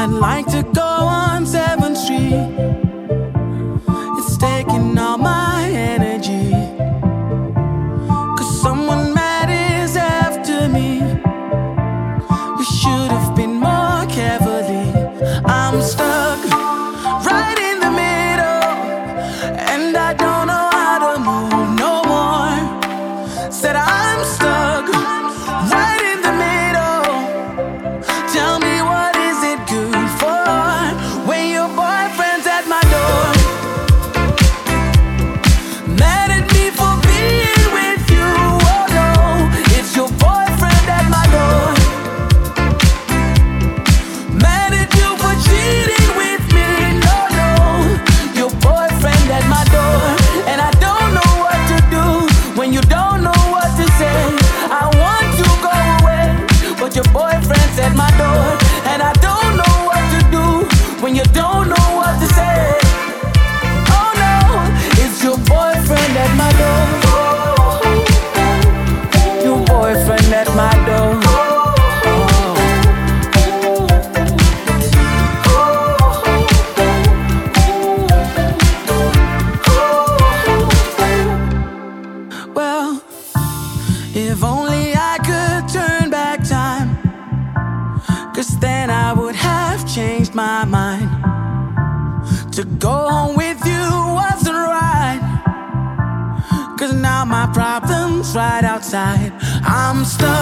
I'd like to go I'm stuck.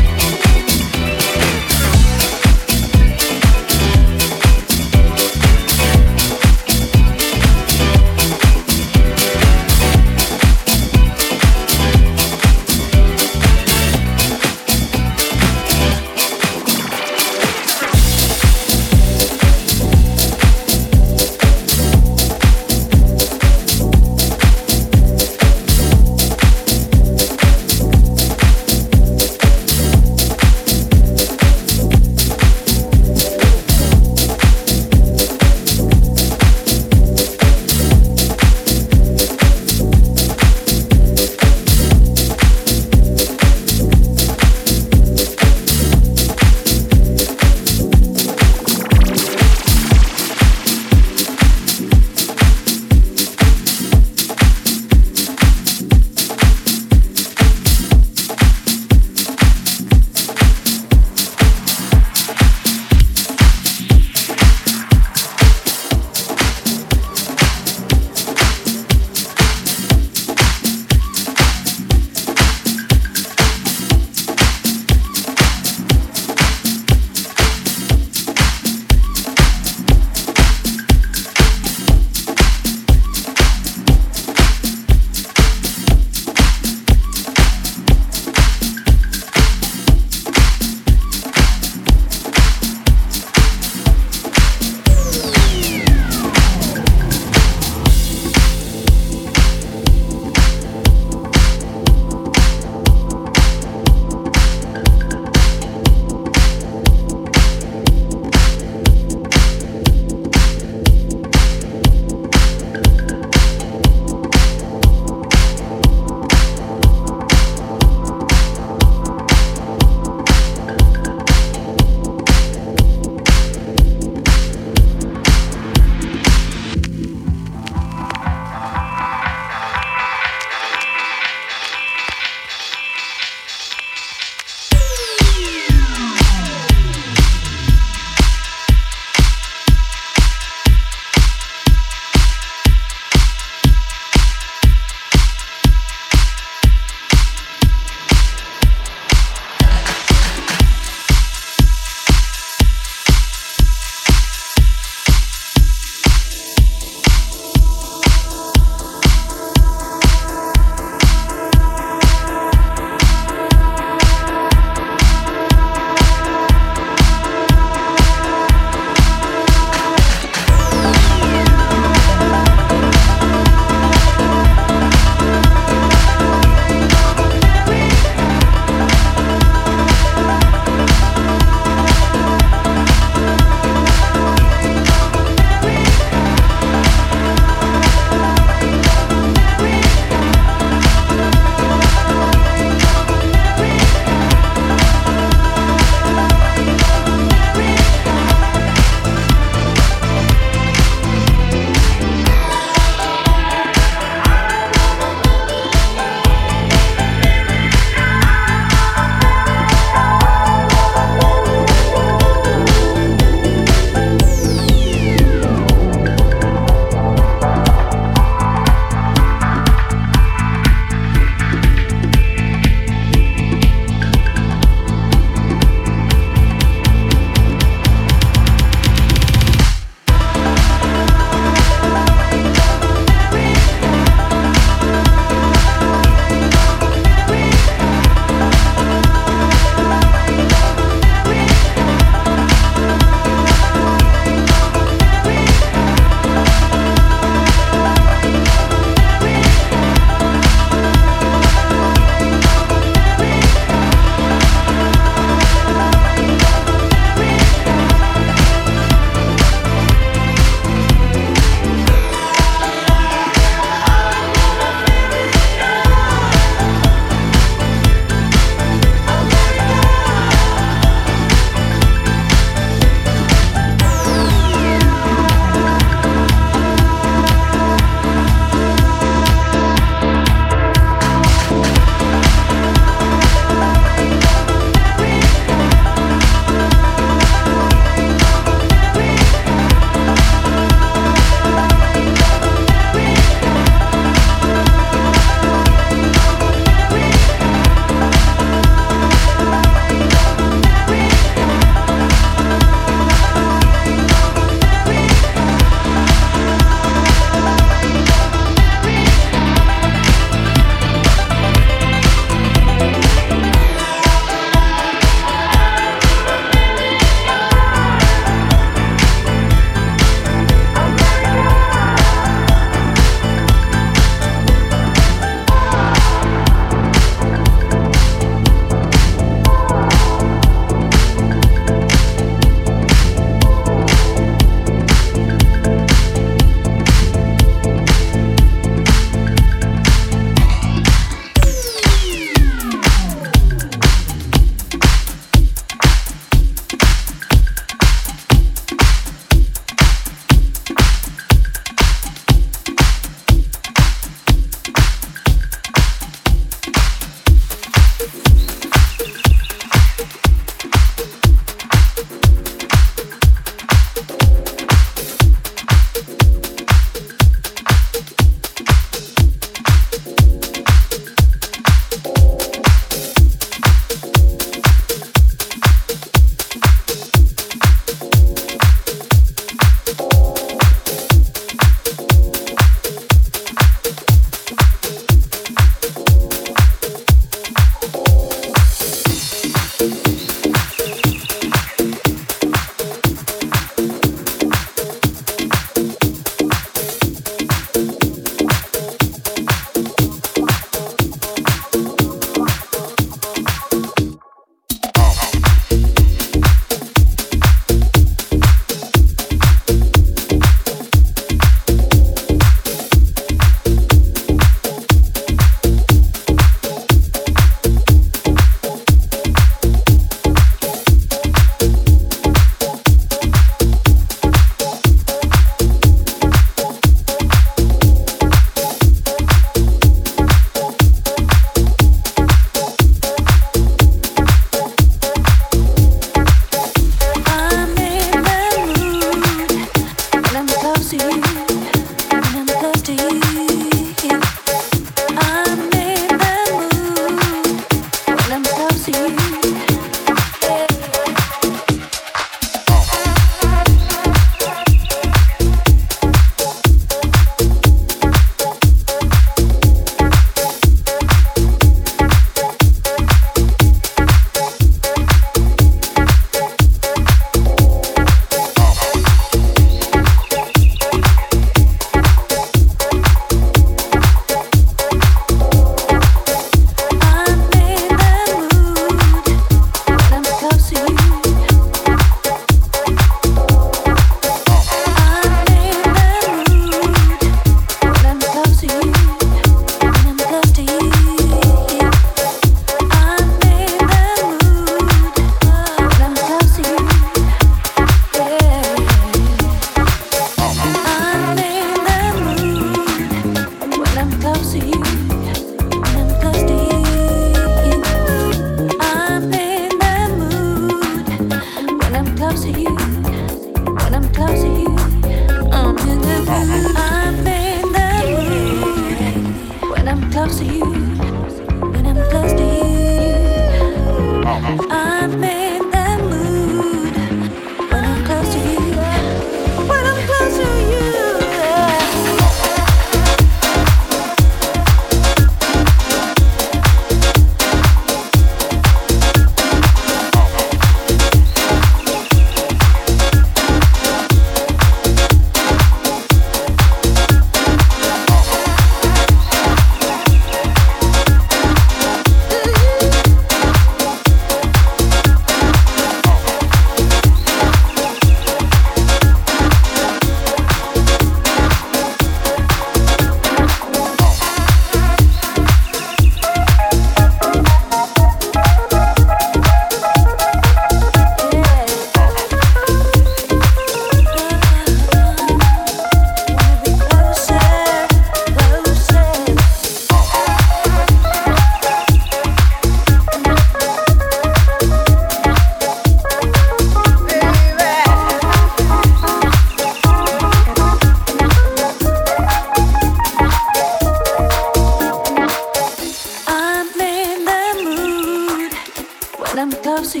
Another one bites the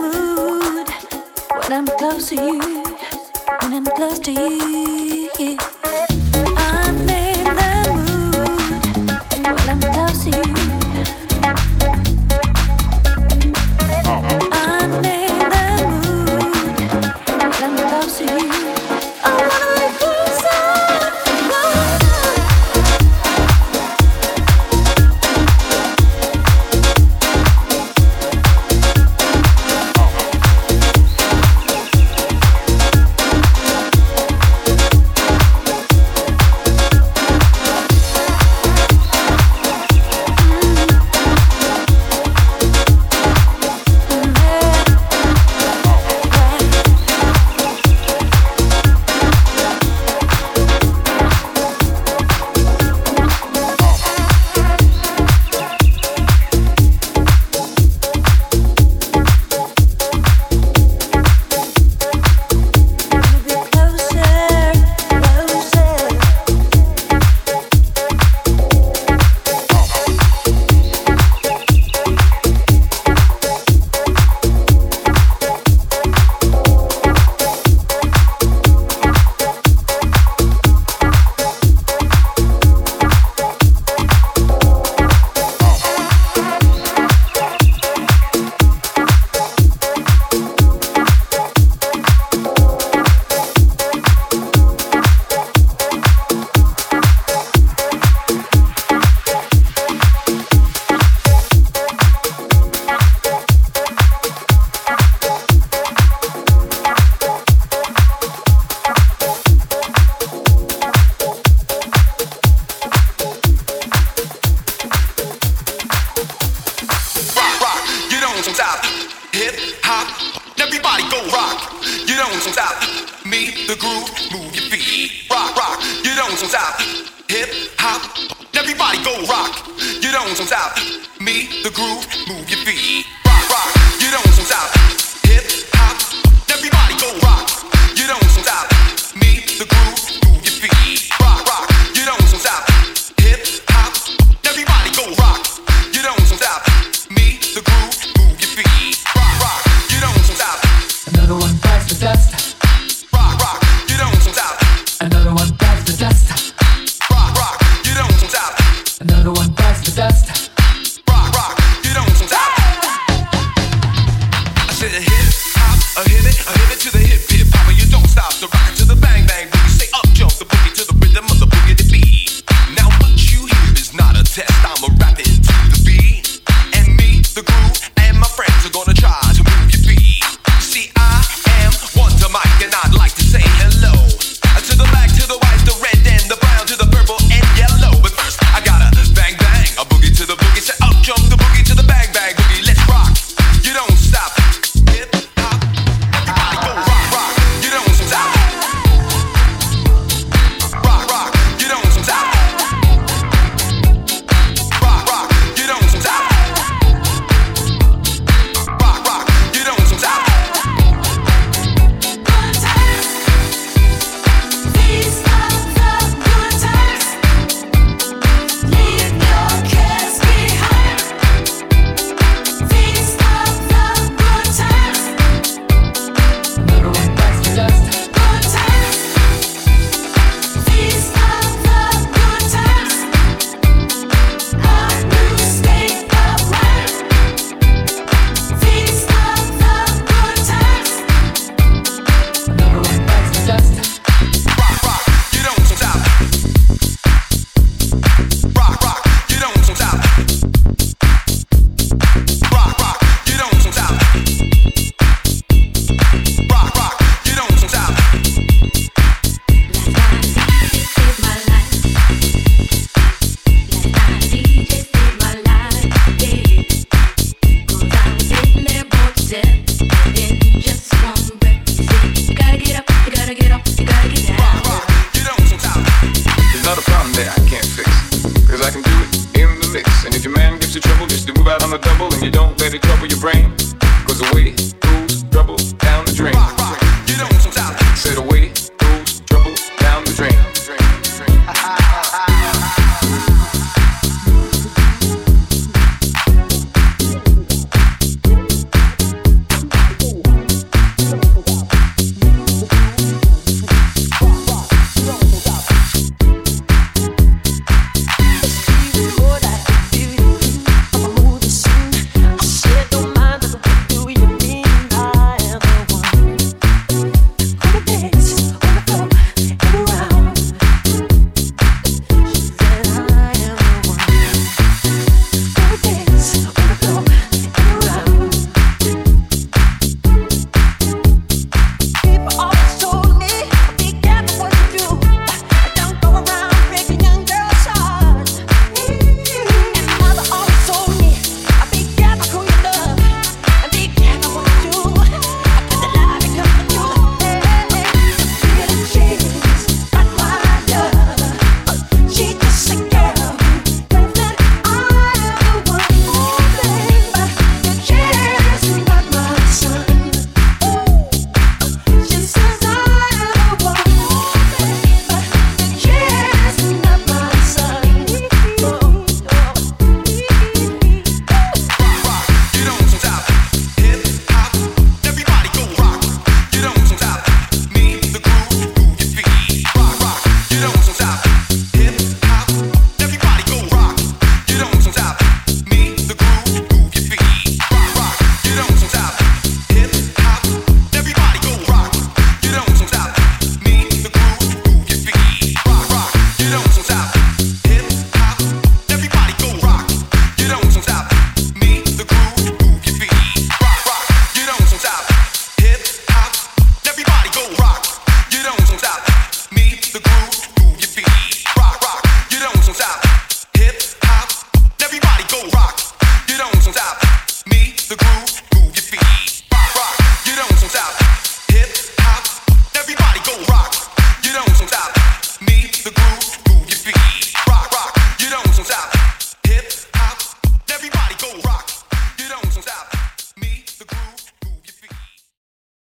mood when I'm close to you, rock, get on some top.